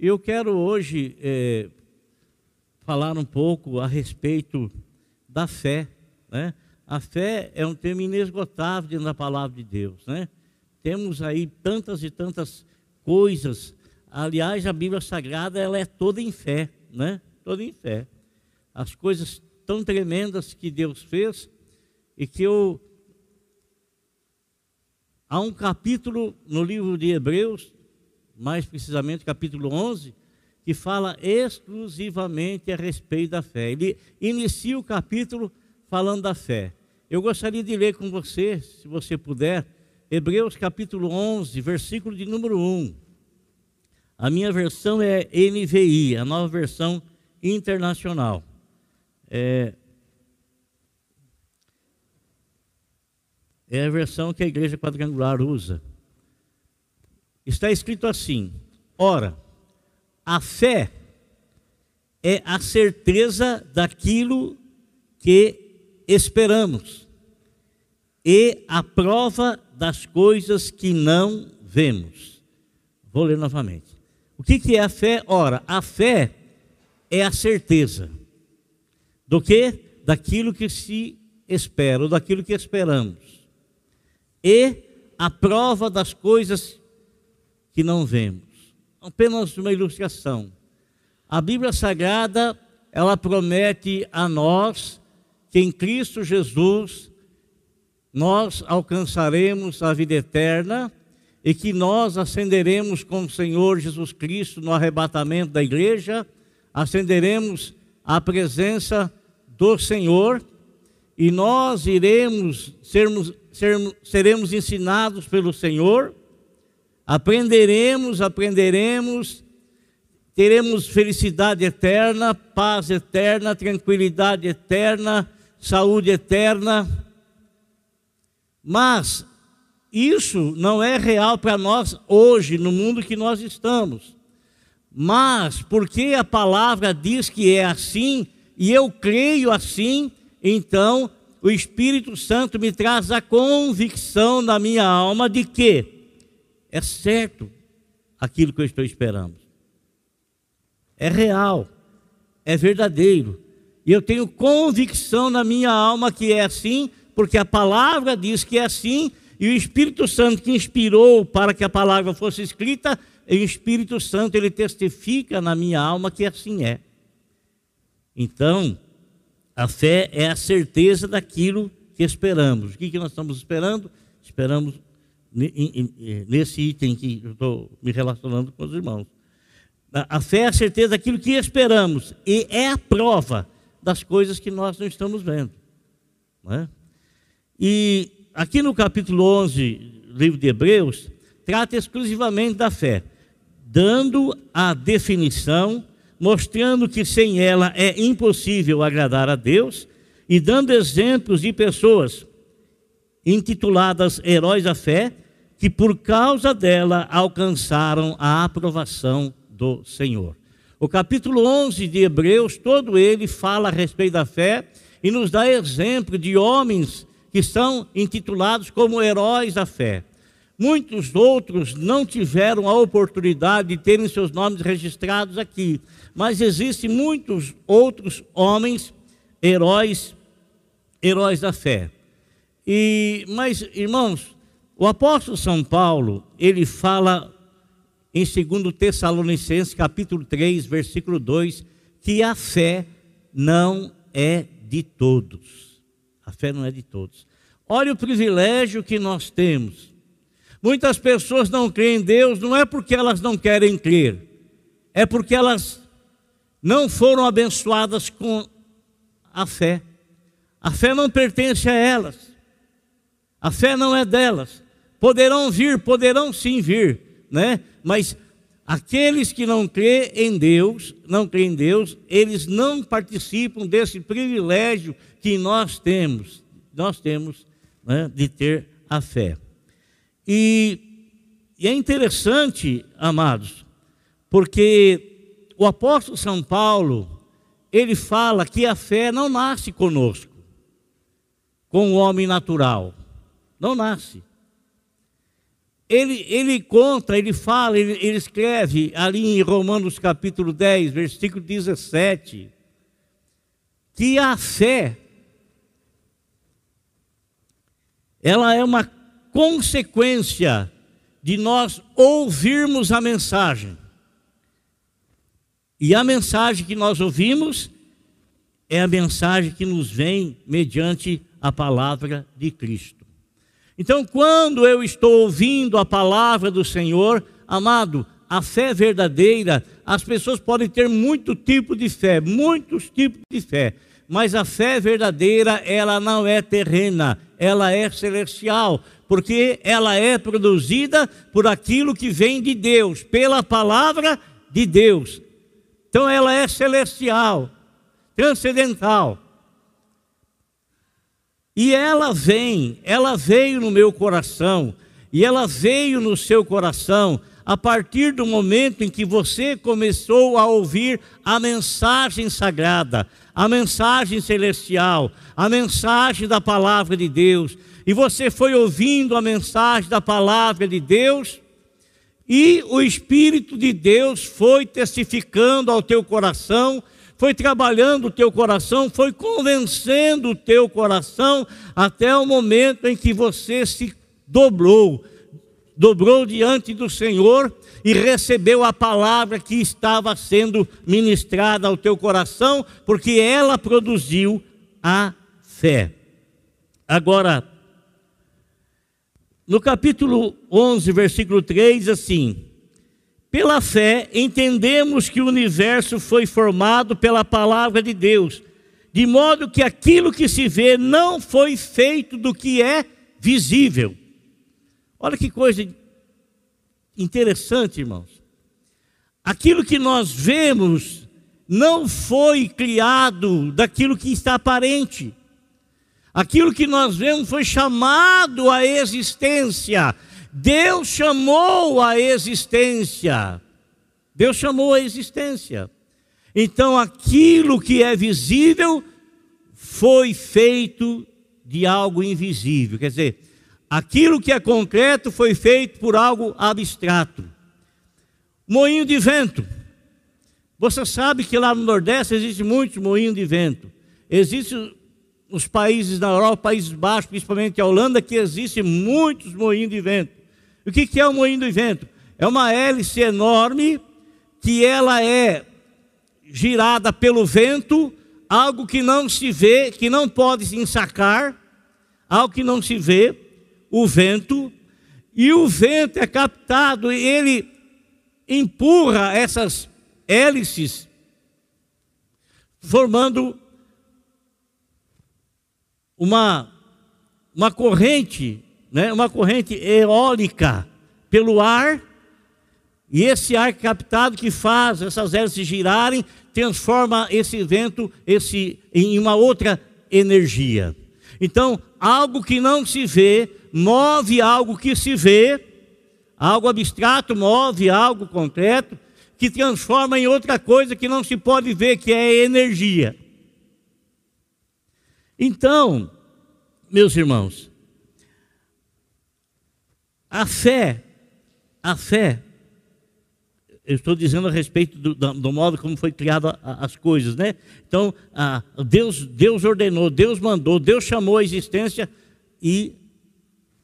Eu quero hoje é, falar um pouco a respeito da fé. Né? A fé é um tema inesgotável dentro da palavra de Deus. Né? Temos aí tantas e tantas coisas. Aliás, a Bíblia Sagrada ela é toda em fé, né? Toda em fé. As coisas tão tremendas que Deus fez e que eu há um capítulo no livro de Hebreus, mais precisamente capítulo 11, que fala exclusivamente a respeito da fé. Ele inicia o capítulo falando da fé. Eu gostaria de ler com você, se você puder, Hebreus capítulo 11, versículo de número 1. A minha versão é NVI, a nova versão internacional. É, é a versão que a igreja quadrangular usa. Está escrito assim: Ora, a fé é a certeza daquilo que esperamos e a prova das coisas que não vemos. Vou ler novamente. O que, que é a fé? Ora, a fé é a certeza do que? Daquilo que se espera, ou daquilo que esperamos. E a prova das coisas que não vemos. Apenas uma ilustração. A Bíblia Sagrada, ela promete a nós que em Cristo Jesus nós alcançaremos a vida eterna e que nós ascenderemos com o Senhor Jesus Cristo no arrebatamento da igreja, ascenderemos à presença do Senhor e nós iremos sermos, sermos seremos ensinados pelo Senhor, aprenderemos, aprenderemos teremos felicidade eterna, paz eterna, tranquilidade eterna, saúde eterna. Mas isso não é real para nós hoje, no mundo que nós estamos. Mas porque a palavra diz que é assim, e eu creio assim, então o Espírito Santo me traz a convicção na minha alma de que é certo aquilo que eu estou esperando. É real, é verdadeiro. E eu tenho convicção na minha alma que é assim, porque a palavra diz que é assim, e o Espírito Santo que inspirou para que a palavra fosse escrita, o Espírito Santo ele testifica na minha alma que assim é. Então, a fé é a certeza daquilo que esperamos. O que, que nós estamos esperando? Esperamos nesse item que eu estou me relacionando com os irmãos. A fé é a certeza daquilo que esperamos e é a prova das coisas que nós não estamos vendo. Não é? E aqui no capítulo 11, livro de Hebreus, trata exclusivamente da fé, dando a definição, mostrando que sem ela é impossível agradar a Deus e dando exemplos de pessoas intituladas heróis da fé, que por causa dela alcançaram a aprovação do Senhor. O capítulo 11 de Hebreus, todo ele fala a respeito da fé e nos dá exemplo de homens que são intitulados como heróis da fé. Muitos outros não tiveram a oportunidade de terem seus nomes registrados aqui, mas existem muitos outros homens heróis, heróis da fé. E, mas, irmãos, o apóstolo São Paulo, ele fala em 2 Tessalonicenses, capítulo 3, versículo 2, que a fé não é de todos. A fé não é de todos. Olha o privilégio que nós temos. Muitas pessoas não creem em Deus, não é porque elas não querem crer, é porque elas não foram abençoadas com a fé. A fé não pertence a elas. A fé não é delas. Poderão vir, poderão sim vir, né? Mas aqueles que não crêem em Deus, não creem em Deus, eles não participam desse privilégio que nós temos, nós temos né, de ter a fé. E, e é interessante, amados, porque o apóstolo São Paulo, ele fala que a fé não nasce conosco, com o homem natural. Não nasce. ele, ele conta, ele fala, ele, ele escreve ali em Romanos capítulo 10, versículo 17, que a fé, ela é uma consequência de nós ouvirmos a mensagem. E a mensagem que nós ouvimos é a mensagem que nos vem mediante a palavra de Cristo. Então, quando eu estou ouvindo a palavra do Senhor, amado, a fé verdadeira, as pessoas podem ter muito tipo de fé, muitos tipos de fé, mas a fé verdadeira, ela não é terrena, ela é celestial, porque ela é produzida por aquilo que vem de Deus, pela palavra de Deus. Então ela é celestial, transcendental. E ela vem, ela veio no meu coração, e ela veio no seu coração a partir do momento em que você começou a ouvir a mensagem sagrada, a mensagem celestial, a mensagem da palavra de Deus, e você foi ouvindo a mensagem da palavra de Deus, e o Espírito de Deus foi testificando ao teu coração, foi trabalhando o teu coração, foi convencendo o teu coração, até o momento em que você se dobrou, dobrou diante do Senhor e recebeu a palavra que estava sendo ministrada ao teu coração, porque ela produziu a fé. Agora, no capítulo 11, versículo 3, assim: Pela fé entendemos que o universo foi formado pela palavra de Deus, de modo que aquilo que se vê não foi feito do que é visível. Olha que coisa interessante, irmãos. Aquilo que nós vemos não foi criado daquilo que está aparente. Aquilo que nós vemos foi chamado à existência. Deus chamou a existência. Deus chamou a existência. Então aquilo que é visível foi feito de algo invisível. Quer dizer, aquilo que é concreto foi feito por algo abstrato. Moinho de vento. Você sabe que lá no Nordeste existe muitos moinhos de vento. Existe nos países da Europa, Países Baixos, principalmente a Holanda, que existe muitos moinhos de vento. O que é um moinho de vento? É uma hélice enorme que ela é girada pelo vento, algo que não se vê, que não pode se ensacar, algo que não se vê, o vento, e o vento é captado e ele empurra essas hélices, formando uma, uma corrente, né, uma corrente eólica pelo ar, e esse ar captado que faz essas hélices girarem, transforma esse vento esse, em uma outra energia. Então, algo que não se vê, move algo que se vê, algo abstrato move algo concreto, que transforma em outra coisa que não se pode ver, que é energia. Então, meus irmãos, a fé, a fé, eu estou dizendo a respeito do, do modo como foi criada as coisas, né? Então, a, Deus, Deus ordenou, Deus mandou, Deus chamou a existência e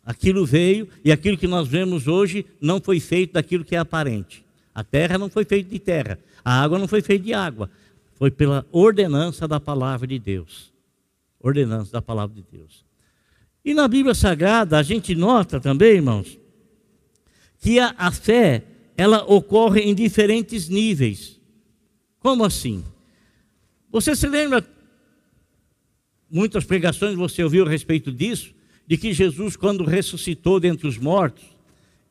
aquilo veio, e aquilo que nós vemos hoje não foi feito daquilo que é aparente. A terra não foi feita de terra, a água não foi feita de água, foi pela ordenança da palavra de Deus ordenança da palavra de Deus. E na Bíblia Sagrada a gente nota também, irmãos, que a, a fé ela ocorre em diferentes níveis. Como assim? Você se lembra? Muitas pregações você ouviu a respeito disso, de que Jesus, quando ressuscitou dentre os mortos,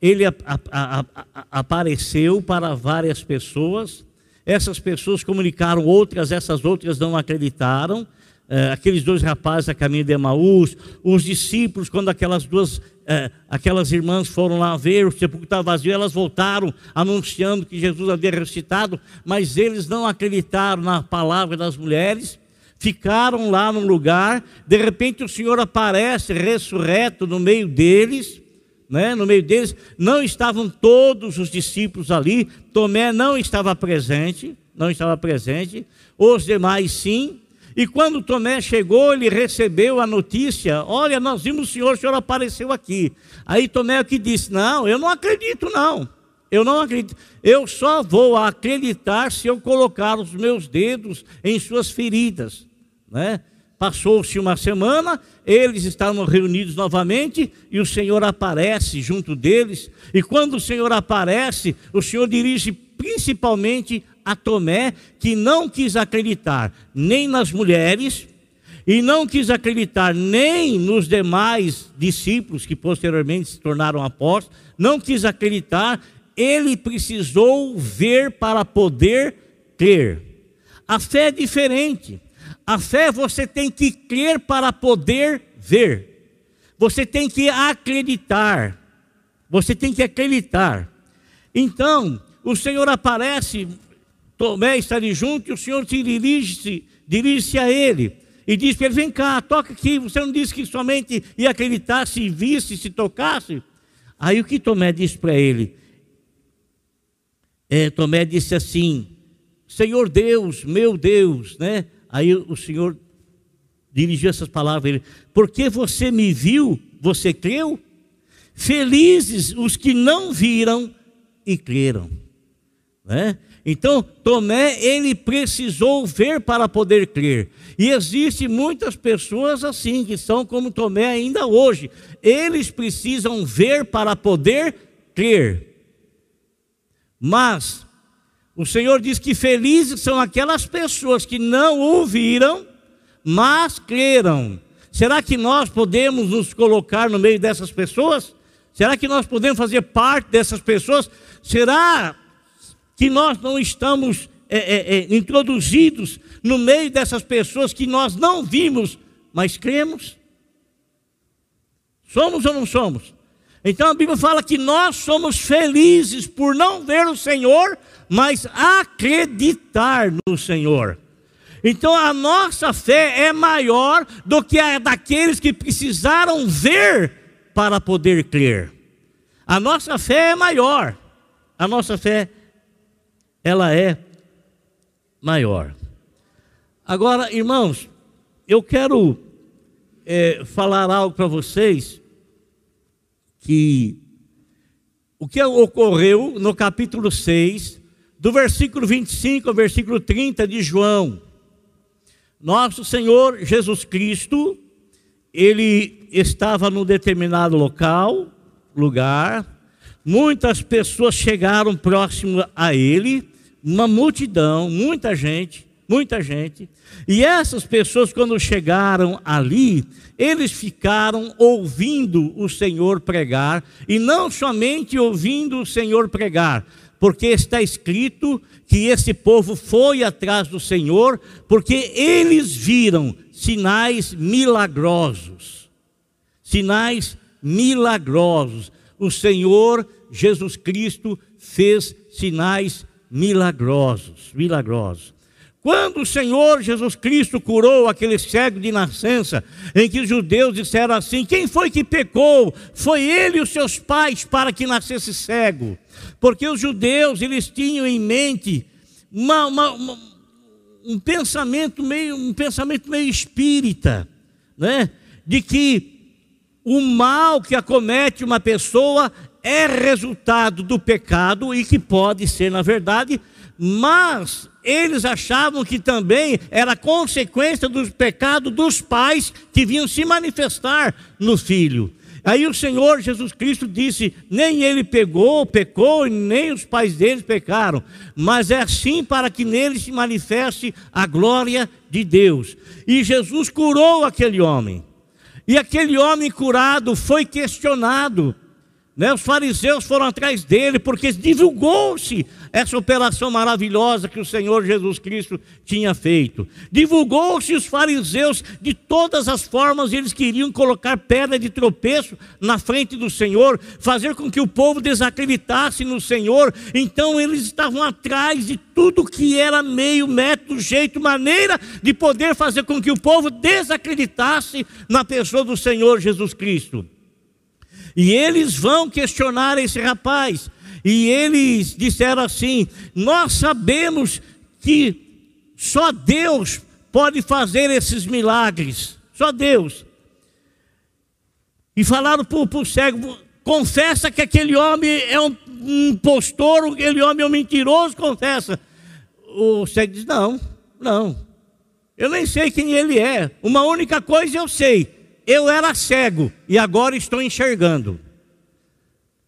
ele a, a, apareceu para várias pessoas, essas pessoas comunicaram outras, essas outras não acreditaram, é, aqueles dois rapazes a caminho de Emaús, os discípulos, quando aquelas duas, é, aquelas irmãs foram lá ver, o sepulcro estava vazio, elas voltaram anunciando que Jesus havia ressuscitado, mas eles não acreditaram na palavra das mulheres, ficaram lá no lugar, de repente o Senhor aparece ressurreto no meio deles, né, no meio deles, não estavam todos os discípulos ali, Tomé não estava presente, não estava presente, os demais sim. E quando Tomé chegou, ele recebeu a notícia: Olha, nós vimos o Senhor, o Senhor apareceu aqui. Aí Tomé que disse: Não, eu não acredito, não. Eu não acredito. Eu só vou acreditar se eu colocar os meus dedos em suas feridas. Né? Passou-se uma semana, eles estavam reunidos novamente e o Senhor aparece junto deles. E quando o Senhor aparece, o Senhor dirige principalmente a Tomé, que não quis acreditar nem nas mulheres e não quis acreditar nem nos demais discípulos que posteriormente se tornaram apóstolos, não quis acreditar, ele precisou ver para poder crer. A fé é diferente. A fé você tem que crer para poder ver. Você tem que acreditar. Você tem que acreditar. Então, o Senhor aparece, Tomé está ali junto, e o Senhor se dirige-se dirige a ele e diz para ele: Vem cá, toca aqui. Você não disse que somente ia acreditar se visse, se tocasse? Aí o que Tomé disse para ele? É, Tomé disse assim: Senhor Deus, meu Deus, né? Aí o Senhor dirigiu essas palavras a ele: Porque você me viu, você creu? Felizes os que não viram e creram. Né? Então, Tomé, ele precisou ver para poder crer. E existem muitas pessoas assim, que são como Tomé ainda hoje. Eles precisam ver para poder crer. Mas o Senhor diz que felizes são aquelas pessoas que não ouviram, mas creram. Será que nós podemos nos colocar no meio dessas pessoas? Será que nós podemos fazer parte dessas pessoas? Será que nós não estamos é, é, é, introduzidos no meio dessas pessoas que nós não vimos, mas cremos? Somos ou não somos? Então a Bíblia fala que nós somos felizes por não ver o Senhor, mas acreditar no Senhor. Então a nossa fé é maior do que a daqueles que precisaram ver para poder crer. A nossa fé é maior. A nossa fé ela é maior. Agora, irmãos, eu quero é, falar algo para vocês que o que ocorreu no capítulo 6 do versículo 25 ao versículo 30 de João. Nosso Senhor Jesus Cristo, ele estava num determinado local, lugar, muitas pessoas chegaram próximo a ele, uma multidão, muita gente, muita gente. E essas pessoas, quando chegaram ali, eles ficaram ouvindo o Senhor pregar, e não somente ouvindo o Senhor pregar, porque está escrito que esse povo foi atrás do Senhor, porque eles viram sinais milagrosos. Sinais milagrosos. O Senhor Jesus Cristo fez sinais milagrosos, milagrosos. Quando o Senhor Jesus Cristo curou aquele cego de nascença, em que os judeus disseram assim: quem foi que pecou? Foi ele e os seus pais para que nascesse cego. Porque os judeus, eles tinham em mente uma, uma, uma, um pensamento meio um pensamento meio espírita, né? De que o mal que acomete uma pessoa é resultado do pecado e que pode ser, na verdade, mas eles achavam que também era consequência do pecado dos pais que vinham se manifestar no filho. Aí o Senhor Jesus Cristo disse: nem ele pegou, pecou, nem os pais deles pecaram, mas é assim para que nele se manifeste a glória de Deus. E Jesus curou aquele homem. E aquele homem curado foi questionado né? Os fariseus foram atrás dele porque divulgou-se essa operação maravilhosa que o Senhor Jesus Cristo tinha feito. Divulgou-se os fariseus de todas as formas, eles queriam colocar pedra de tropeço na frente do Senhor, fazer com que o povo desacreditasse no Senhor. Então eles estavam atrás de tudo que era meio, método, jeito, maneira de poder fazer com que o povo desacreditasse na pessoa do Senhor Jesus Cristo. E eles vão questionar esse rapaz. E eles disseram assim: Nós sabemos que só Deus pode fazer esses milagres. Só Deus. E falaram para o cego: confessa que aquele homem é um impostor, aquele homem é um mentiroso, confessa. O cego diz: Não, não. Eu nem sei quem ele é. Uma única coisa eu sei: eu era cego e agora estou enxergando.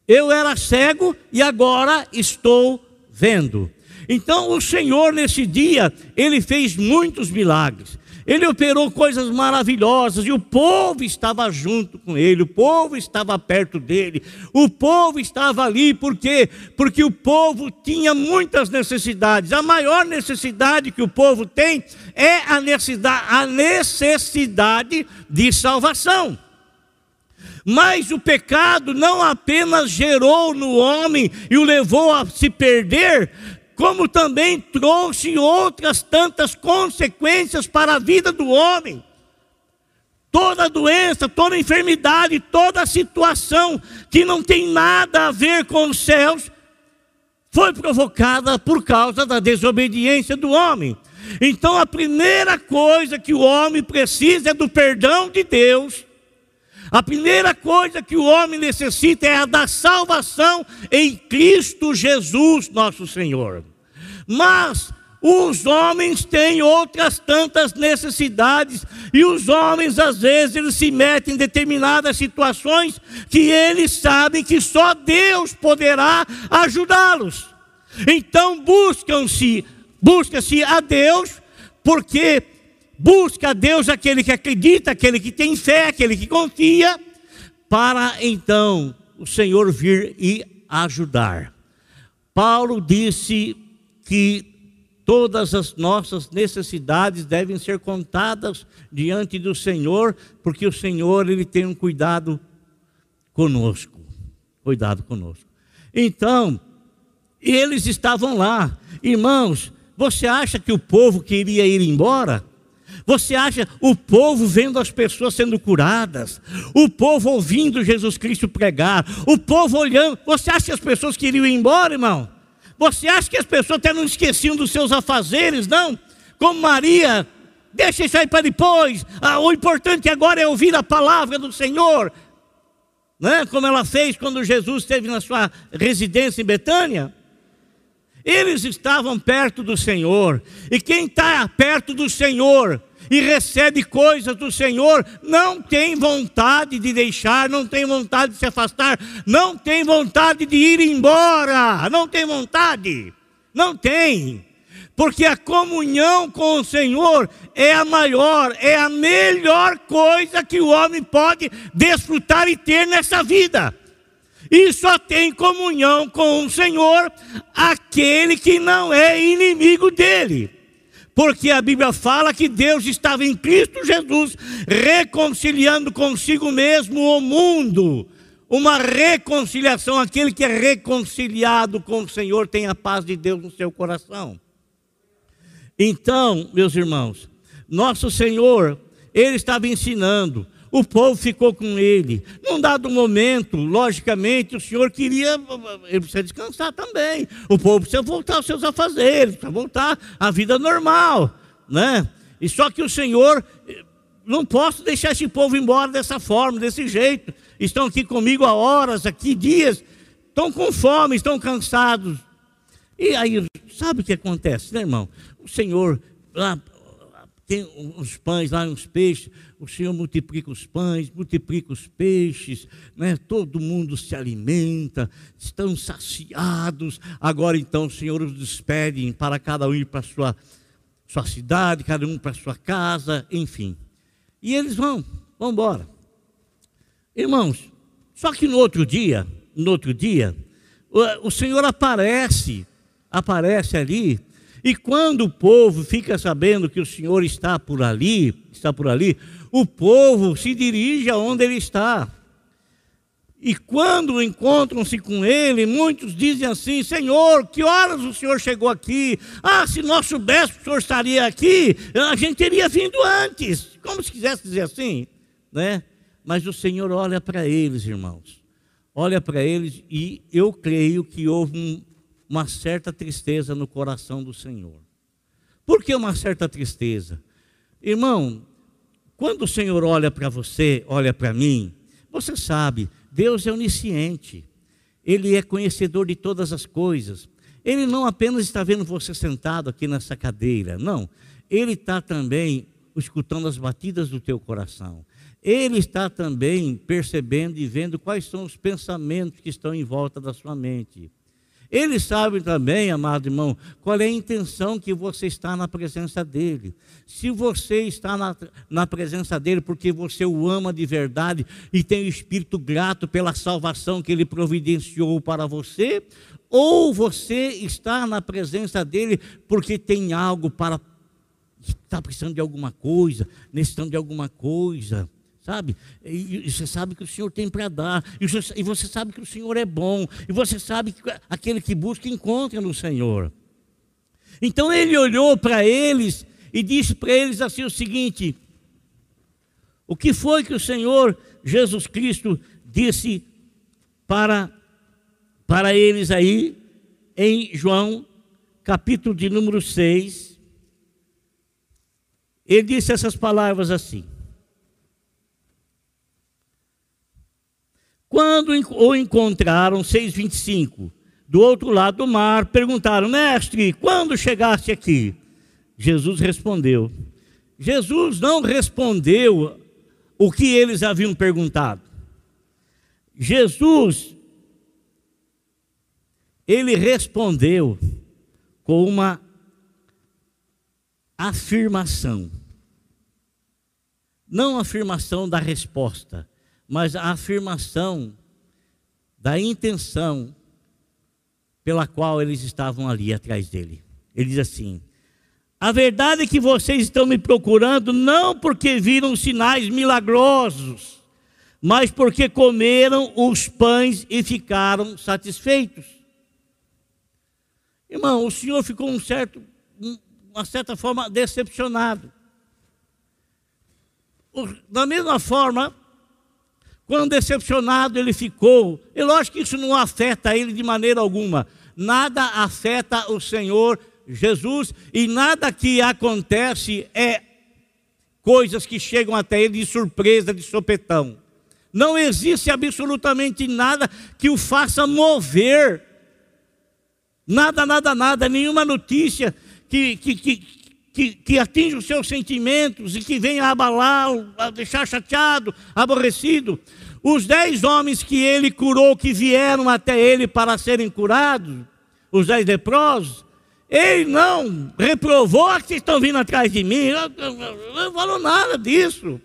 Eu era cego e agora estou vendo. Então o Senhor nesse dia, ele fez muitos milagres. Ele operou coisas maravilhosas e o povo estava junto com ele, o povo estava perto dele, o povo estava ali, por quê? Porque o povo tinha muitas necessidades. A maior necessidade que o povo tem é a necessidade, a necessidade de salvação. Mas o pecado não apenas gerou no homem e o levou a se perder, como também trouxe outras tantas consequências para a vida do homem. Toda doença, toda enfermidade, toda situação que não tem nada a ver com os céus, foi provocada por causa da desobediência do homem. Então a primeira coisa que o homem precisa é do perdão de Deus. A primeira coisa que o homem necessita é a da salvação em Cristo Jesus, nosso Senhor. Mas os homens têm outras tantas necessidades, e os homens, às vezes, eles se metem em determinadas situações que eles sabem que só Deus poderá ajudá-los. Então buscam-se, busca-se a Deus, porque busca a Deus aquele que acredita, aquele que tem fé, aquele que confia, para então o Senhor vir e ajudar. Paulo disse que todas as nossas necessidades devem ser contadas diante do Senhor, porque o Senhor ele tem um cuidado conosco, cuidado conosco. Então, eles estavam lá, irmãos. Você acha que o povo queria ir embora? Você acha o povo vendo as pessoas sendo curadas, o povo ouvindo Jesus Cristo pregar, o povo olhando, você acha que as pessoas queriam ir embora, irmão? Você acha que as pessoas até não esqueciam dos seus afazeres, não? Como Maria, deixa isso aí para depois. Ah, o importante agora é ouvir a palavra do Senhor. Né? Como ela fez quando Jesus esteve na sua residência em Betânia. Eles estavam perto do Senhor. E quem está perto do Senhor e recebe coisas do Senhor, não tem vontade de deixar, não tem vontade de se afastar, não tem vontade de ir embora, não tem vontade, não tem, porque a comunhão com o Senhor é a maior, é a melhor coisa que o homem pode desfrutar e ter nessa vida. E só tem comunhão com o Senhor aquele que não é inimigo dele porque a Bíblia fala que Deus estava em Cristo Jesus reconciliando consigo mesmo o mundo. Uma reconciliação, aquele que é reconciliado com o Senhor tem a paz de Deus no seu coração. Então, meus irmãos, nosso Senhor, ele estava ensinando o povo ficou com ele. Num dado momento, logicamente, o Senhor queria, ele precisa descansar também. O povo precisa voltar aos seus afazeres, precisa voltar à vida normal, né? E só que o Senhor, não posso deixar esse povo embora dessa forma, desse jeito. Estão aqui comigo há horas, aqui dias, estão com fome, estão cansados. E aí, sabe o que acontece, né, irmão? O Senhor lá tem uns pães lá, uns peixes, o Senhor multiplica os pães, multiplica os peixes, né? todo mundo se alimenta, estão saciados. Agora então o Senhor os despede para cada um ir para a sua, sua cidade, cada um para a sua casa, enfim. E eles vão, vão embora. Irmãos, só que no outro dia, no outro dia, o, o Senhor aparece, aparece ali e quando o povo fica sabendo que o Senhor está por ali, está por ali, o povo se dirige aonde ele está. E quando encontram-se com ele, muitos dizem assim: Senhor, que horas o Senhor chegou aqui? Ah, se nós soubéssemos que o Senhor estaria aqui, a gente teria vindo antes. Como se quisesse dizer assim, né? Mas o Senhor olha para eles, irmãos. Olha para eles e eu creio que houve um, uma certa tristeza no coração do Senhor. Por que uma certa tristeza? Irmão, quando o Senhor olha para você, olha para mim, você sabe, Deus é onisciente. Ele é conhecedor de todas as coisas. Ele não apenas está vendo você sentado aqui nessa cadeira, não. Ele está também escutando as batidas do teu coração. Ele está também percebendo e vendo quais são os pensamentos que estão em volta da sua mente. Ele sabe também, amado irmão, qual é a intenção que você está na presença dele. Se você está na, na presença dele porque você o ama de verdade e tem o espírito grato pela salvação que ele providenciou para você, ou você está na presença dele porque tem algo para. está precisando de alguma coisa, necessitando de alguma coisa sabe? E, você sabe que o Senhor tem para dar, e você, e você sabe que o Senhor é bom, e você sabe que aquele que busca encontra no Senhor. Então ele olhou para eles e disse para eles assim o seguinte: O que foi que o Senhor Jesus Cristo disse para para eles aí em João, capítulo de número 6. Ele disse essas palavras assim: Quando o encontraram, 6,25, do outro lado do mar, perguntaram: Mestre, quando chegaste aqui? Jesus respondeu. Jesus não respondeu o que eles haviam perguntado. Jesus ele respondeu com uma afirmação. Não afirmação da resposta, mas a afirmação da intenção pela qual eles estavam ali atrás dele. Ele diz assim: A verdade é que vocês estão me procurando não porque viram sinais milagrosos, mas porque comeram os pães e ficaram satisfeitos. Irmão, o senhor ficou um certo, uma certa forma decepcionado. Da mesma forma, quando decepcionado ele ficou, e lógico que isso não afeta ele de maneira alguma. Nada afeta o Senhor Jesus e nada que acontece é coisas que chegam até ele de surpresa, de sopetão. Não existe absolutamente nada que o faça mover Nada, nada, nada, nenhuma notícia que, que, que, que, que atinja os seus sentimentos e que venha abalá-lo, a deixar chateado, aborrecido. Os dez homens que ele curou, que vieram até ele para serem curados, os dez leprosos, ele não reprovou ah, que estão vindo atrás de mim, não falou nada disso.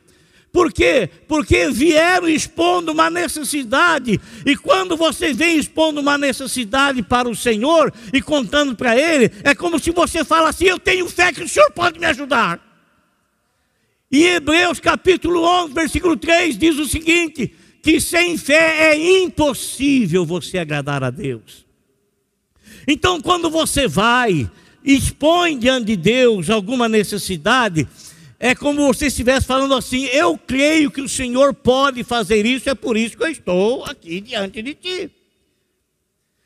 Por quê? Porque vieram expondo uma necessidade, e quando você vem expondo uma necessidade para o Senhor e contando para Ele, é como se você fala assim: Eu tenho fé que o Senhor pode me ajudar. E Hebreus capítulo 11, versículo 3 diz o seguinte: que sem fé é impossível você agradar a Deus. Então, quando você vai, expõe diante de Deus alguma necessidade, é como você estivesse falando assim: eu creio que o Senhor pode fazer isso, é por isso que eu estou aqui diante de ti.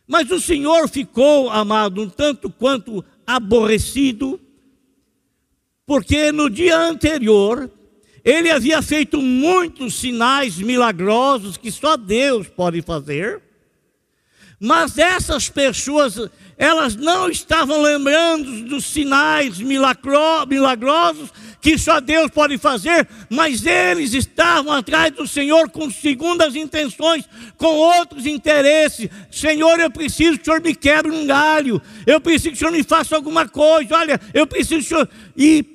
Mas o Senhor ficou, amado, um tanto quanto aborrecido, porque no dia anterior ele havia feito muitos sinais milagrosos que só Deus pode fazer, mas essas pessoas elas não estavam lembrando dos sinais milagrosos que só Deus pode fazer, mas eles estavam atrás do Senhor com segundas intenções, com outros interesses. Senhor, eu preciso que o Senhor me quebre um galho, eu preciso que o Senhor me faça alguma coisa, olha, eu preciso que o Senhor. E,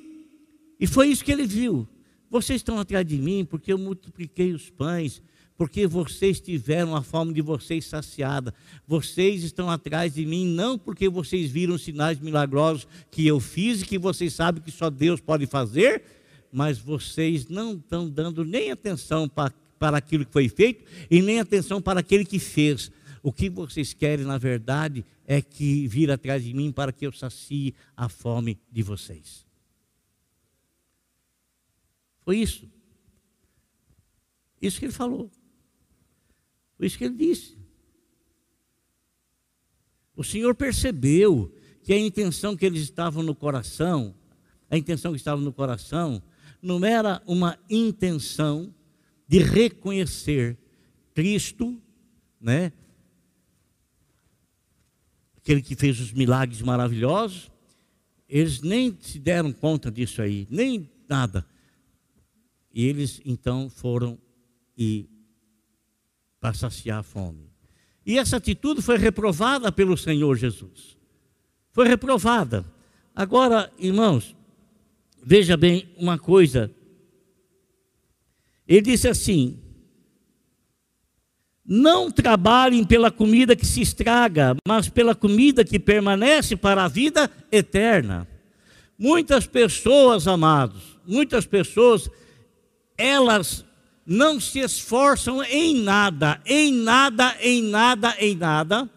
e foi isso que ele viu. Vocês estão atrás de mim porque eu multipliquei os pães porque vocês tiveram a fome de vocês saciada. Vocês estão atrás de mim não porque vocês viram sinais milagrosos que eu fiz e que vocês sabem que só Deus pode fazer, mas vocês não estão dando nem atenção para, para aquilo que foi feito e nem atenção para aquele que fez. O que vocês querem, na verdade, é que vir atrás de mim para que eu sacie a fome de vocês. Foi isso. Isso que ele falou. Foi isso que ele disse. O Senhor percebeu que a intenção que eles estavam no coração, a intenção que estava no coração, não era uma intenção de reconhecer Cristo, né? Aquele que fez os milagres maravilhosos, eles nem se deram conta disso aí, nem nada. E eles então foram e para saciar a fome. E essa atitude foi reprovada pelo Senhor Jesus. Foi reprovada. Agora, irmãos, veja bem uma coisa. Ele disse assim: Não trabalhem pela comida que se estraga, mas pela comida que permanece para a vida eterna. Muitas pessoas, amados, muitas pessoas, elas não se esforçam em nada, em nada, em nada, em nada.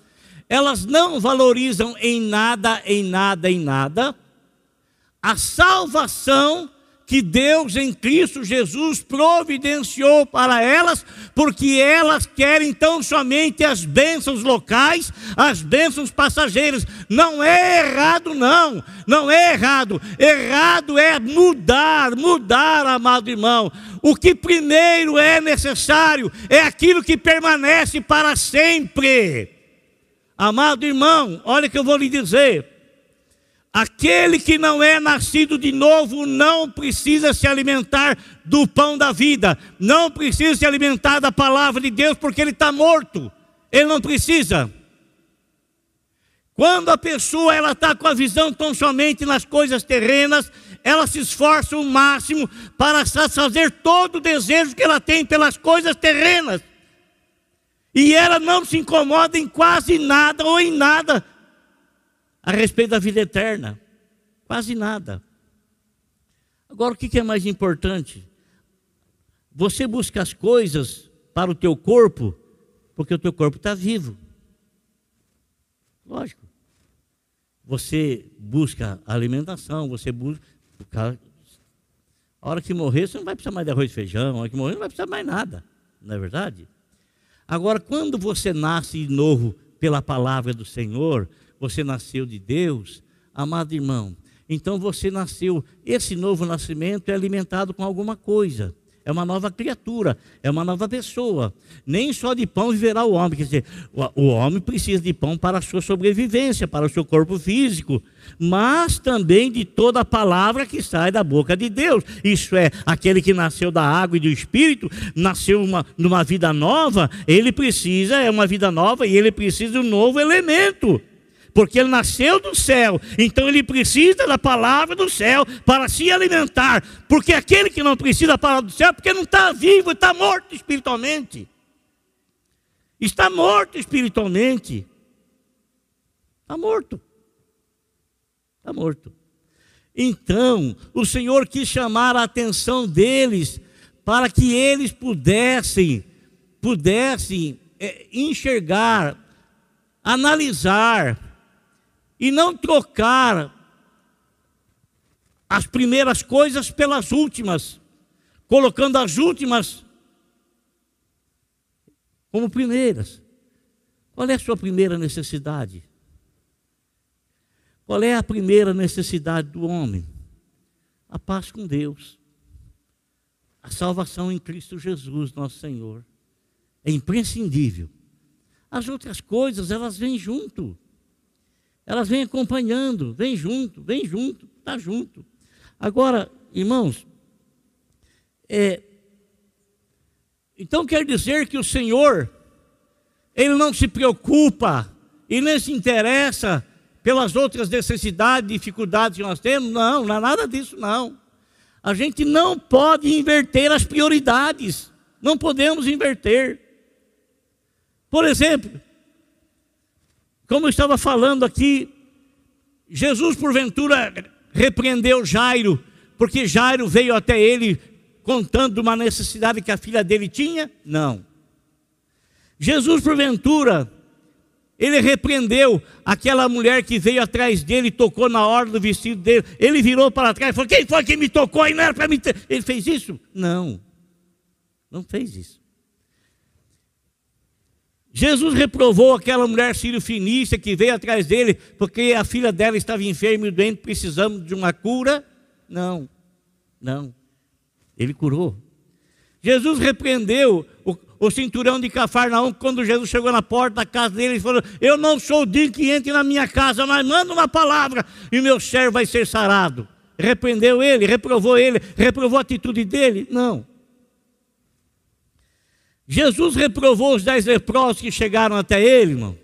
Elas não valorizam em nada, em nada, em nada. A salvação que Deus em Cristo Jesus providenciou para elas, porque elas querem então somente as bênçãos locais, as bênçãos passageiras. Não é errado, não, não é errado. Errado é mudar, mudar, amado irmão. O que primeiro é necessário é aquilo que permanece para sempre. Amado irmão, olha que eu vou lhe dizer. Aquele que não é nascido de novo não precisa se alimentar do pão da vida, não precisa se alimentar da palavra de Deus, porque ele está morto. Ele não precisa. Quando a pessoa ela está com a visão tão somente nas coisas terrenas, ela se esforça o máximo para satisfazer todo o desejo que ela tem pelas coisas terrenas. E ela não se incomoda em quase nada ou em nada a respeito da vida eterna. Quase nada. Agora, o que é mais importante? Você busca as coisas para o teu corpo, porque o teu corpo está vivo. Lógico. Você busca alimentação, você busca. A hora que morrer, você não vai precisar mais de arroz e feijão, a hora que morrer, não vai precisar mais nada. Não é verdade? Agora, quando você nasce de novo pela palavra do Senhor, você nasceu de Deus, amado irmão, então você nasceu, esse novo nascimento é alimentado com alguma coisa. É uma nova criatura, é uma nova pessoa. Nem só de pão viverá o homem. Quer dizer, o homem precisa de pão para a sua sobrevivência, para o seu corpo físico, mas também de toda a palavra que sai da boca de Deus. Isso é, aquele que nasceu da água e do espírito, nasceu uma, numa vida nova, ele precisa, é uma vida nova e ele precisa de um novo elemento porque ele nasceu do céu, então ele precisa da palavra do céu para se alimentar, porque aquele que não precisa da palavra do céu, porque não está vivo, está morto espiritualmente. Está morto espiritualmente. Está morto. Está morto. Então, o Senhor quis chamar a atenção deles para que eles pudessem, pudessem é, enxergar, analisar, e não trocar as primeiras coisas pelas últimas, colocando as últimas como primeiras. Qual é a sua primeira necessidade? Qual é a primeira necessidade do homem? A paz com Deus. A salvação em Cristo Jesus, nosso Senhor. É imprescindível. As outras coisas, elas vêm junto. Elas vêm acompanhando, vem junto, vem junto, está junto. Agora, irmãos, é, então quer dizer que o Senhor, Ele não se preocupa e nem se interessa pelas outras necessidades, dificuldades que nós temos? Não, não é nada disso, não. A gente não pode inverter as prioridades, não podemos inverter. Por exemplo, como eu estava falando aqui, Jesus porventura repreendeu Jairo, porque Jairo veio até ele contando uma necessidade que a filha dele tinha? Não. Jesus porventura ele repreendeu aquela mulher que veio atrás dele e tocou na hora do vestido dele. Ele virou para trás e falou: Quem foi que me tocou? E não era para mim. Ter... Ele fez isso? Não. Não fez isso. Jesus reprovou aquela mulher sírio-finícia que veio atrás dele porque a filha dela estava enferma e doente, precisando de uma cura. Não, não. Ele curou. Jesus repreendeu o, o cinturão de Cafarnaum quando Jesus chegou na porta da casa dele e falou: Eu não sou digno que entre na minha casa, mas manda uma palavra e meu servo vai ser sarado. Repreendeu ele, reprovou ele, reprovou a atitude dele? Não. Jesus reprovou os dez leprosos que chegaram até ele, irmão.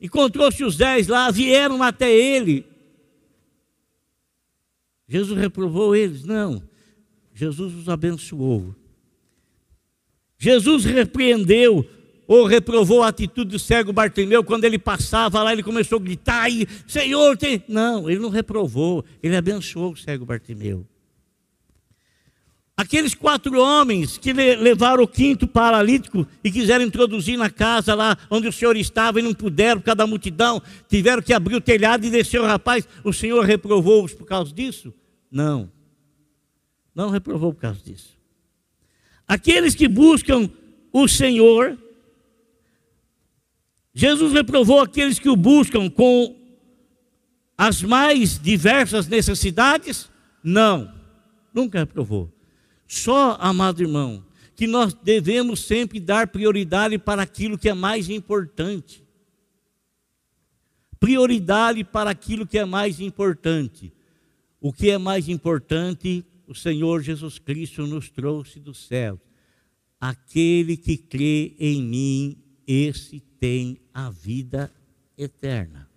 Encontrou-se os dez lá, vieram até ele. Jesus reprovou eles? Não. Jesus os abençoou. Jesus repreendeu ou reprovou a atitude do cego Bartimeu quando ele passava lá, ele começou a gritar e Senhor, tem. Não, ele não reprovou, ele abençoou o cego Bartimeu. Aqueles quatro homens que levaram o quinto paralítico e quiseram introduzir na casa lá onde o Senhor estava e não puderam por causa da multidão, tiveram que abrir o telhado e descer o rapaz, o Senhor reprovou-os por causa disso? Não. Não reprovou por causa disso. Aqueles que buscam o Senhor, Jesus reprovou aqueles que o buscam com as mais diversas necessidades? Não, nunca reprovou. Só, amado irmão, que nós devemos sempre dar prioridade para aquilo que é mais importante. Prioridade para aquilo que é mais importante. O que é mais importante, o Senhor Jesus Cristo nos trouxe do céu. Aquele que crê em mim, esse tem a vida eterna.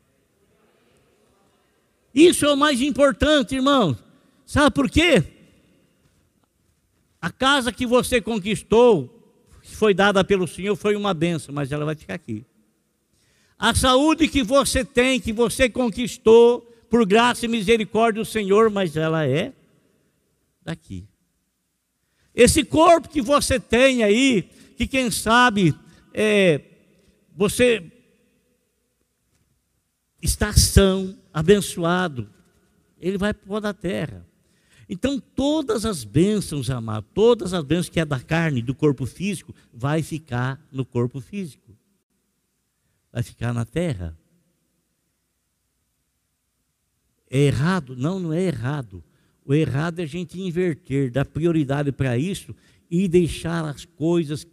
Isso é o mais importante, irmão. Sabe por quê? A casa que você conquistou, que foi dada pelo Senhor, foi uma benção, mas ela vai ficar aqui. A saúde que você tem, que você conquistou, por graça e misericórdia do Senhor, mas ela é daqui. Esse corpo que você tem aí, que quem sabe é, você está são, abençoado, ele vai para o da terra. Então, todas as bênçãos, amado, todas as bênçãos que é da carne, do corpo físico, vai ficar no corpo físico. Vai ficar na terra. É errado? Não, não é errado. O errado é a gente inverter, dar prioridade para isso e deixar as coisas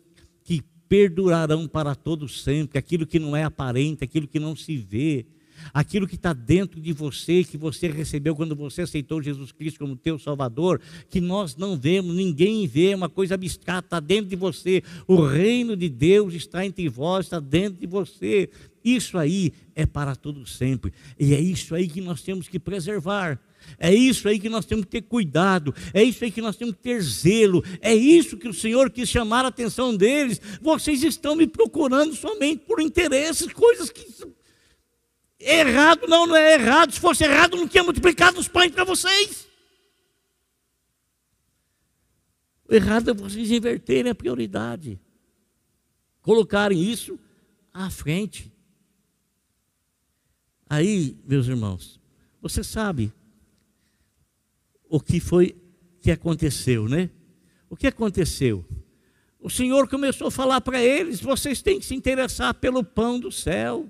que perdurarão para todos sempre, aquilo que não é aparente, aquilo que não se vê aquilo que está dentro de você, que você recebeu quando você aceitou Jesus Cristo como teu Salvador, que nós não vemos, ninguém vê, é uma coisa abstrata, está dentro de você. O reino de Deus está entre vós, está dentro de você. Isso aí é para todo sempre. E é isso aí que nós temos que preservar. É isso aí que nós temos que ter cuidado, é isso aí que nós temos que ter zelo, é isso que o Senhor quis chamar a atenção deles. Vocês estão me procurando somente por interesses, coisas que Errado não, não é errado. Se fosse errado, não tinha multiplicado os pães para vocês. O errado é vocês inverterem a prioridade, colocarem isso à frente. Aí, meus irmãos, você sabe o que foi que aconteceu, né? O que aconteceu? O Senhor começou a falar para eles: vocês têm que se interessar pelo pão do céu.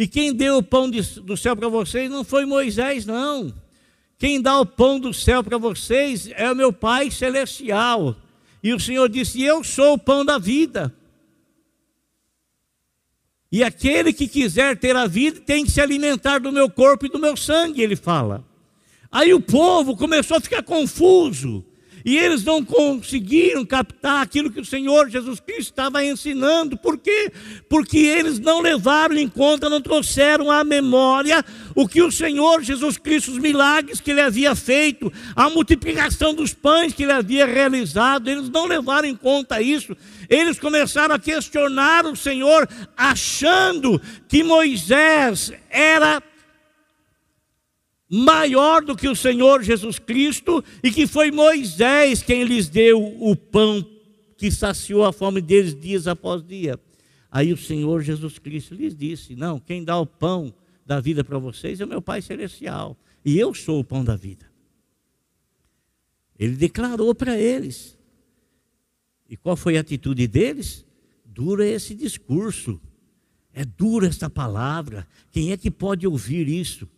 E quem deu o pão de, do céu para vocês não foi Moisés, não. Quem dá o pão do céu para vocês é o meu Pai celestial. E o Senhor disse: Eu sou o pão da vida. E aquele que quiser ter a vida tem que se alimentar do meu corpo e do meu sangue, ele fala. Aí o povo começou a ficar confuso. E eles não conseguiram captar aquilo que o Senhor Jesus Cristo estava ensinando. Por quê? Porque eles não levaram em conta, não trouxeram à memória o que o Senhor Jesus Cristo, os milagres que ele havia feito, a multiplicação dos pães que ele havia realizado. Eles não levaram em conta isso. Eles começaram a questionar o Senhor, achando que Moisés era maior do que o Senhor Jesus Cristo e que foi Moisés quem lhes deu o pão que saciou a fome deles dias após dia. Aí o Senhor Jesus Cristo lhes disse: Não, quem dá o pão da vida para vocês é o meu Pai Celestial, e eu sou o pão da vida. Ele declarou para eles. E qual foi a atitude deles? Dura esse discurso. É dura esta palavra. Quem é que pode ouvir isso?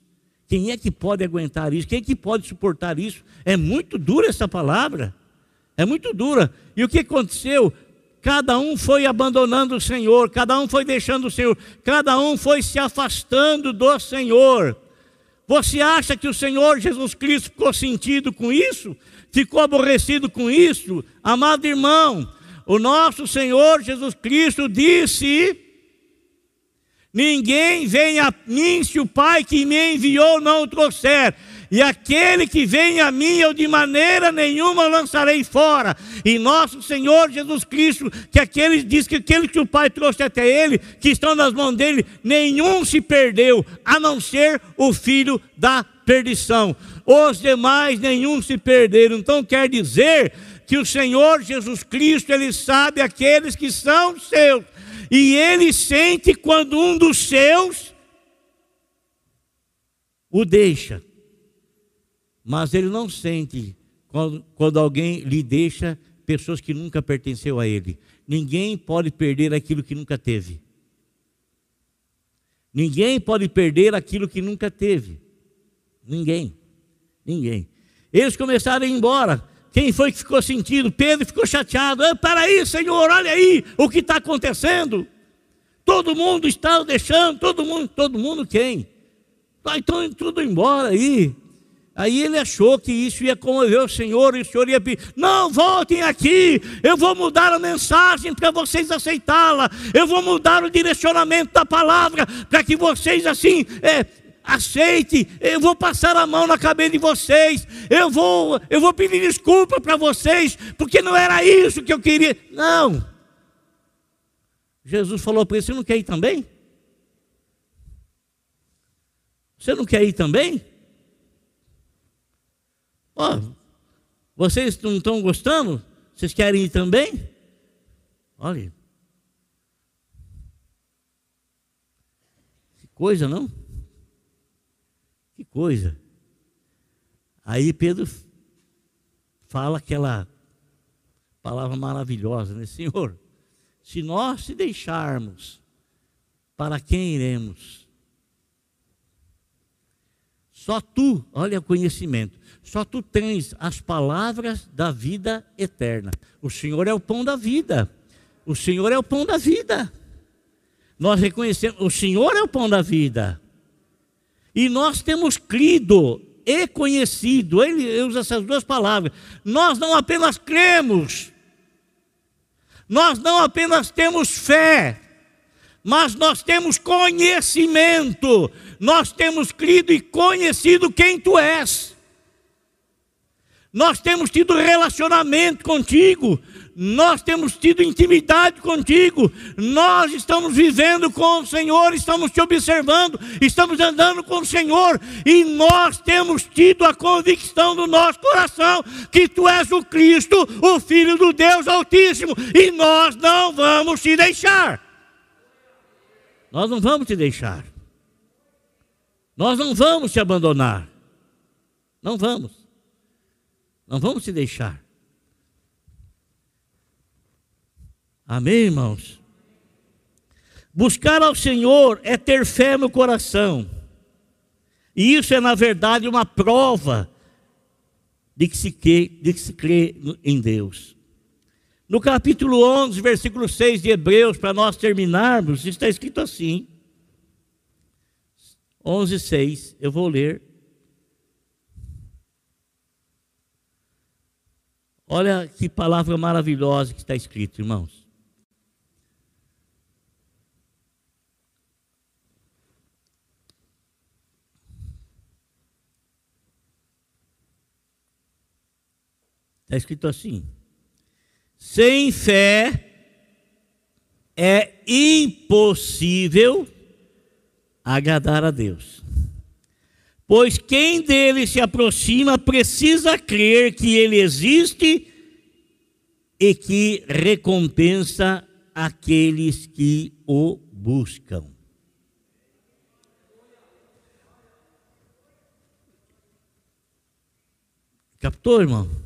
Quem é que pode aguentar isso? Quem é que pode suportar isso? É muito dura essa palavra. É muito dura. E o que aconteceu? Cada um foi abandonando o Senhor, cada um foi deixando o Senhor, cada um foi se afastando do Senhor. Você acha que o Senhor Jesus Cristo ficou sentido com isso? Ficou aborrecido com isso? Amado irmão, o nosso Senhor Jesus Cristo disse: Ninguém vem a mim se o Pai que me enviou não o trouxer. E aquele que vem a mim, eu de maneira nenhuma lançarei fora. E nosso Senhor Jesus Cristo, que aquele diz que aquele que o Pai trouxe até ele, que estão nas mãos dele, nenhum se perdeu, a não ser o filho da perdição. Os demais, nenhum se perderam. Então quer dizer que o Senhor Jesus Cristo, ele sabe aqueles que são seus. E ele sente quando um dos seus o deixa mas ele não sente quando, quando alguém lhe deixa pessoas que nunca pertenceu a ele. Ninguém pode perder aquilo que nunca teve. Ninguém pode perder aquilo que nunca teve. Ninguém. Ninguém. Eles começaram a ir embora. Quem foi que ficou sentindo? Pedro ficou chateado. Ah, peraí, Senhor, olha aí o que está acontecendo. Todo mundo está deixando, todo mundo, todo mundo quem? Está então tudo embora aí. Aí ele achou que isso ia comover o Senhor, e o Senhor ia pedir: não, voltem aqui, eu vou mudar a mensagem para vocês aceitá-la, eu vou mudar o direcionamento da palavra para que vocês assim é, aceitem, eu vou passar a mão na cabeça de vocês, eu vou, eu vou pedir desculpa para vocês, porque não era isso que eu queria. Não. Jesus falou para ele: você não quer ir também? Você não quer ir também? Ó, oh, vocês não estão gostando? Vocês querem ir também? Olha. Que coisa, não? Coisa. Aí Pedro fala aquela palavra maravilhosa, né? Senhor, se nós se deixarmos, para quem iremos? Só tu, olha o conhecimento, só tu tens as palavras da vida eterna. O Senhor é o pão da vida. O Senhor é o pão da vida. Nós reconhecemos, o Senhor é o pão da vida. E nós temos crido e conhecido, ele usa essas duas palavras. Nós não apenas cremos, nós não apenas temos fé, mas nós temos conhecimento, nós temos crido e conhecido quem tu és. Nós temos tido relacionamento contigo, nós temos tido intimidade contigo, nós estamos vivendo com o Senhor, estamos te observando, estamos andando com o Senhor, e nós temos tido a convicção do nosso coração que tu és o Cristo, o Filho do Deus Altíssimo, e nós não vamos te deixar. Nós não vamos te deixar. Nós não vamos te abandonar. Não vamos. Não vamos se deixar. Amém, irmãos? Buscar ao Senhor é ter fé no coração. E isso é, na verdade, uma prova de que se crê, de que se crê em Deus. No capítulo 11, versículo 6 de Hebreus, para nós terminarmos, está escrito assim. 11, 6, eu vou ler. Olha que palavra maravilhosa que está escrito, irmãos. Está escrito assim: sem fé é impossível agradar a Deus. Pois quem dele se aproxima precisa crer que ele existe e que recompensa aqueles que o buscam. Captou, irmão?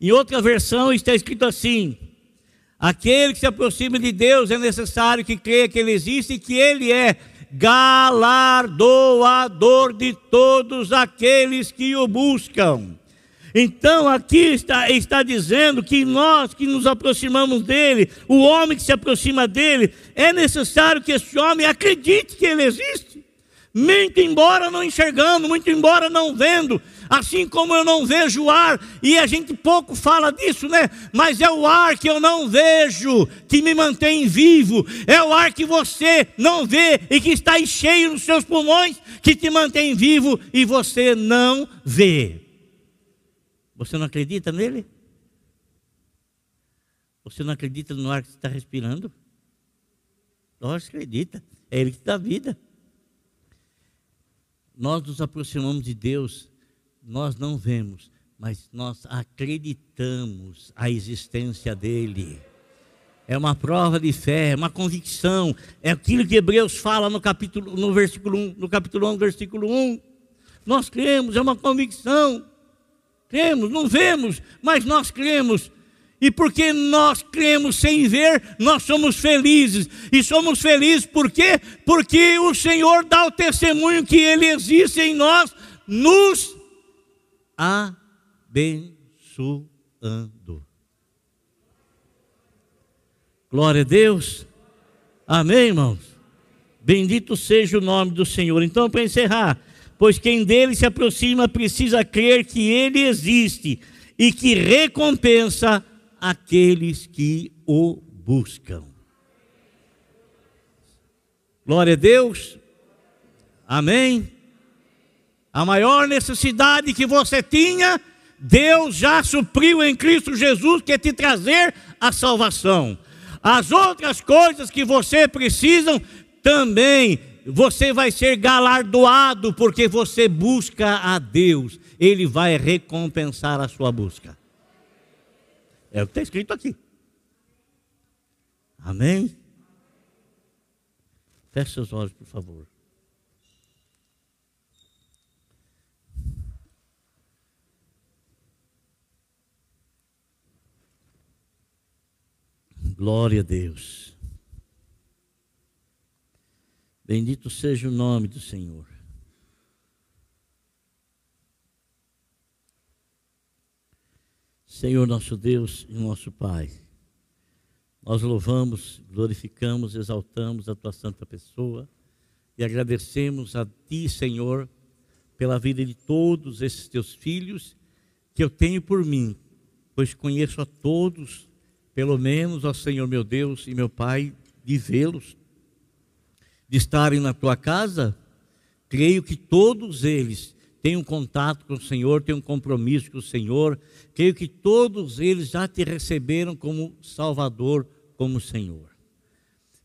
Em outra versão está escrito assim: Aquele que se aproxima de Deus é necessário que creia que Ele existe e que Ele é galardoador de todos aqueles que o buscam. Então aqui está, está dizendo que nós que nos aproximamos dele, o homem que se aproxima dele, é necessário que esse homem acredite que ele existe. Muito embora não enxergando, muito embora não vendo, assim como eu não vejo o ar, e a gente pouco fala disso, né? Mas é o ar que eu não vejo que me mantém vivo, é o ar que você não vê e que está cheio nos seus pulmões que te mantém vivo e você não vê. Você não acredita nele? Você não acredita no ar que está respirando? Nós acredita, é ele que dá vida. Nós nos aproximamos de Deus nós não vemos, mas nós acreditamos a existência dele. É uma prova de fé, é uma convicção, é aquilo que Hebreus fala no capítulo no versículo 1, no capítulo 1, versículo 1. Nós cremos, é uma convicção. Cremos, não vemos, mas nós cremos. E porque nós cremos sem ver, nós somos felizes. E somos felizes por quê? Porque o Senhor dá o testemunho que Ele existe em nós, nos abençoando. Glória a Deus. Amém, irmãos? Bendito seja o nome do Senhor. Então, para encerrar, pois quem dele se aproxima precisa crer que ele existe e que recompensa aqueles que o buscam. Glória a Deus. Amém. A maior necessidade que você tinha, Deus já supriu em Cristo Jesus, que é te trazer a salvação. As outras coisas que você precisa, também você vai ser galardoado, porque você busca a Deus. Ele vai recompensar a sua busca. É o que está escrito aqui. Amém? Feche seus olhos, por favor. Glória a Deus. Bendito seja o nome do Senhor. Senhor nosso Deus e nosso Pai, nós louvamos, glorificamos, exaltamos a tua santa pessoa e agradecemos a ti, Senhor, pela vida de todos esses teus filhos que eu tenho por mim, pois conheço a todos pelo menos, ó Senhor meu Deus e meu Pai, de vê-los, de estarem na tua casa, creio que todos eles têm um contato com o Senhor, têm um compromisso com o Senhor, creio que todos eles já te receberam como Salvador, como Senhor.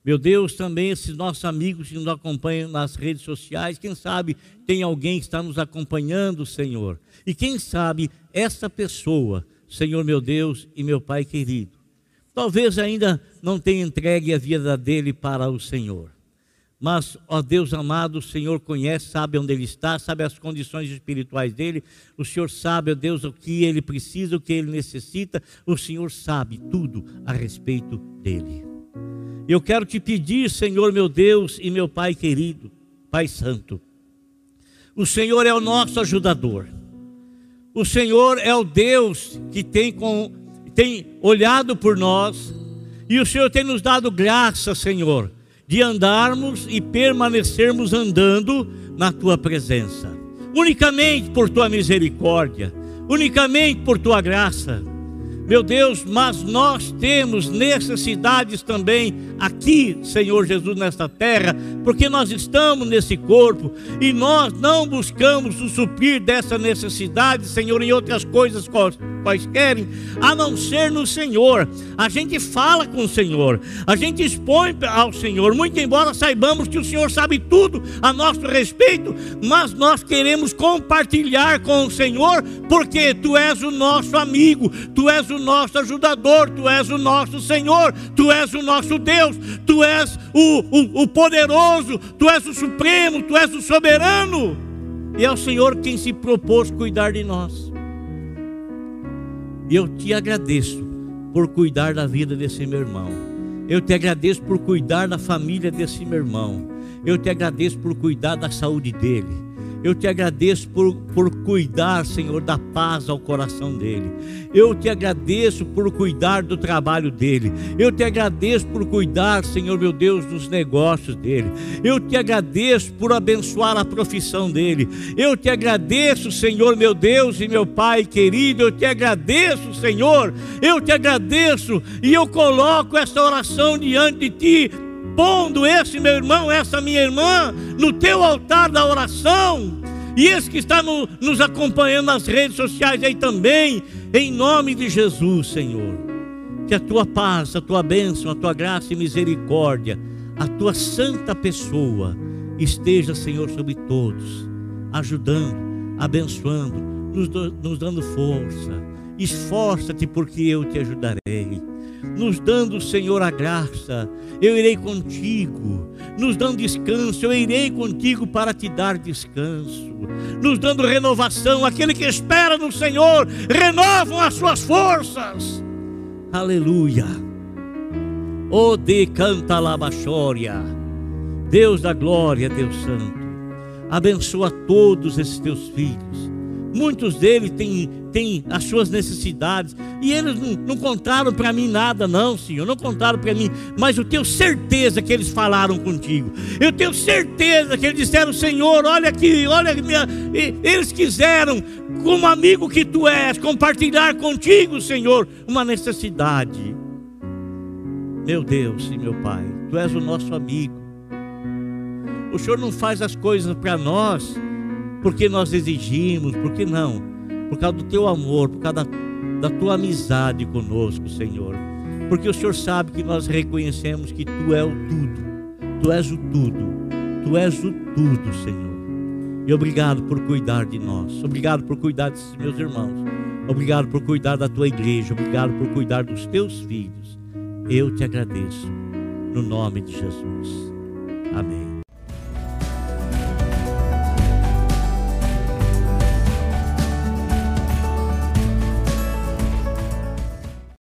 Meu Deus, também esses nossos amigos que nos acompanham nas redes sociais, quem sabe tem alguém que está nos acompanhando, Senhor. E quem sabe essa pessoa, Senhor meu Deus e meu Pai querido, Talvez ainda não tenha entregue a vida dele para o Senhor. Mas, ó Deus amado, o Senhor conhece, sabe onde ele está, sabe as condições espirituais dele. O Senhor sabe, ó Deus, o que ele precisa, o que ele necessita. O Senhor sabe tudo a respeito dele. Eu quero te pedir, Senhor, meu Deus e meu Pai querido, Pai Santo. O Senhor é o nosso ajudador. O Senhor é o Deus que tem com tem olhado por nós e o Senhor tem nos dado graça, Senhor, de andarmos e permanecermos andando na tua presença, unicamente por tua misericórdia, unicamente por tua graça. Meu Deus, mas nós temos necessidades também aqui, Senhor Jesus, nesta terra, porque nós estamos nesse corpo e nós não buscamos o suprir dessa necessidade, Senhor, em outras coisas quaisquer, a não ser no Senhor. A gente fala com o Senhor, a gente expõe ao Senhor, muito embora saibamos que o Senhor sabe tudo a nosso respeito, mas nós queremos compartilhar com o Senhor, porque Tu és o nosso amigo, Tu és o nosso ajudador, Tu és o nosso Senhor, Tu és o nosso Deus, Tu és o, o, o poderoso, Tu és o supremo, Tu és o soberano. E é o Senhor quem se propôs cuidar de nós. E eu te agradeço por cuidar da vida desse meu irmão. Eu te agradeço por cuidar da família desse meu irmão. Eu te agradeço por cuidar da saúde dele. Eu te agradeço por, por cuidar, Senhor, da paz ao coração dele. Eu te agradeço por cuidar do trabalho dele. Eu te agradeço por cuidar, Senhor meu Deus, dos negócios dele. Eu te agradeço por abençoar a profissão dele. Eu te agradeço, Senhor meu Deus e meu Pai querido. Eu te agradeço, Senhor. Eu te agradeço e eu coloco essa oração diante de ti pondo esse meu irmão, essa minha irmã, no teu altar da oração. E esse que está no, nos acompanhando nas redes sociais aí também, em nome de Jesus, Senhor. Que a tua paz, a tua bênção, a tua graça e misericórdia, a tua santa pessoa esteja, Senhor, sobre todos, ajudando, abençoando, nos, nos dando força. Esforça-te, porque eu te ajudarei nos dando, Senhor, a graça, eu irei contigo, nos dando descanso, eu irei contigo para te dar descanso, nos dando renovação, aquele que espera no Senhor, renovam as suas forças, aleluia. O de canta labachória, Deus da glória, Deus Santo, abençoa todos esses teus filhos, muitos deles têm tem as suas necessidades. E eles não, não contaram para mim nada, não, Senhor. Não contaram para mim. Mas eu tenho certeza que eles falaram contigo. Eu tenho certeza que eles disseram: Senhor, olha aqui, olha. Minha... Eles quiseram, como amigo que tu és, compartilhar contigo, Senhor, uma necessidade. Meu Deus e meu Pai, tu és o nosso amigo. O Senhor não faz as coisas para nós porque nós exigimos, porque não por causa do teu amor, por causa da, da tua amizade conosco, Senhor. Porque o Senhor sabe que nós reconhecemos que tu és o tudo, tu és o tudo, tu és o tudo, Senhor. E obrigado por cuidar de nós, obrigado por cuidar desses meus irmãos, obrigado por cuidar da tua igreja, obrigado por cuidar dos teus filhos. Eu te agradeço, no nome de Jesus. Amém.